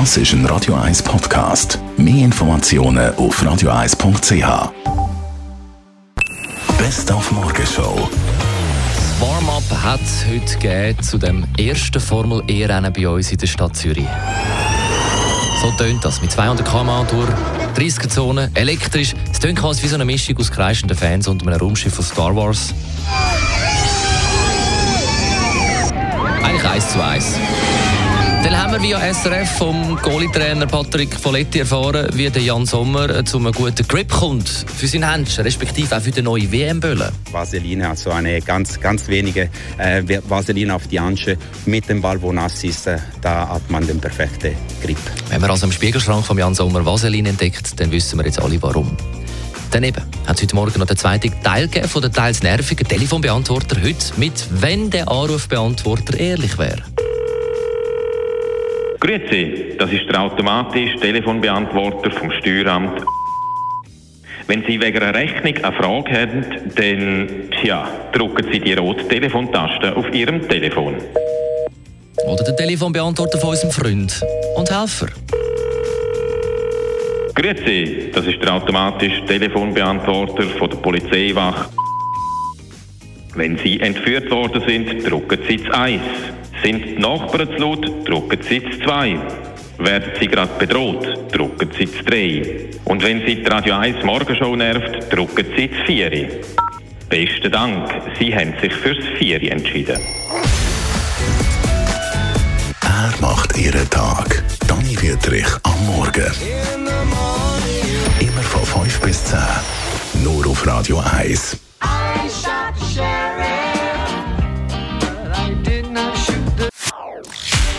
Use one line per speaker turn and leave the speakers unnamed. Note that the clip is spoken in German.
Das ist ein Radio 1 Podcast. Mehr Informationen auf radio1.ch. Best auf Morgenshow.
Warm-up hat es heute gegeben zu dem ersten Formel-E-Rennen bei uns in der Stadt Zürich. So tönt das mit 200 km durch 30er-Zone, elektrisch. Es tönt quasi wie so eine Mischung aus kreischenden Fans und einem Raumschiff von Star Wars. Eigentlich eins zu eins. Dann haben wir via SRF vom Goalie-Trainer Patrick Folletti erfahren, wie der Jan Sommer zu einem guten Grip kommt für seinen Händchen, respektive auch für den neuen WM-Böllen.
Vaseline, also eine ganz, ganz wenige äh, Vaseline auf die Handschuhe mit dem Ball, wo nass ist, äh, da hat man den perfekten Grip.
Wenn man also im Spiegelschrank von Jan Sommer Vaseline entdeckt, dann wissen wir jetzt alle warum. Daneben hat es heute Morgen noch den zweiten Teil gegeben von der teils nervigen Telefonbeantworter. Heute mit «Wenn der Anrufbeantworter ehrlich wäre».
Grüezi, das ist der automatische Telefonbeantworter vom Steueramt. Wenn Sie wegen einer Rechnung eine Frage haben, dann tja, drücken Sie die rote Telefontaste auf Ihrem Telefon.
Oder der Telefonbeantworter von unserem Freund und Helfer.
Grüezi, das ist der automatische Telefonbeantworter von der Polizeiwache. Wenn Sie entführt worden sind, drücken Sie das 1. Sind die Nachbarn zu laut, drücken Sie das 2. Werden Sie gerade bedroht, drücken Sie das 3. Und wenn Sie die Radio 1 Morgenshow nervt, drücken Sie das 4. Besten Dank, Sie haben sich fürs 4 entschieden.
Er macht Ihren Tag. Dani Wietrich am Morgen. Immer von 5 bis 10. Nur auf Radio 1.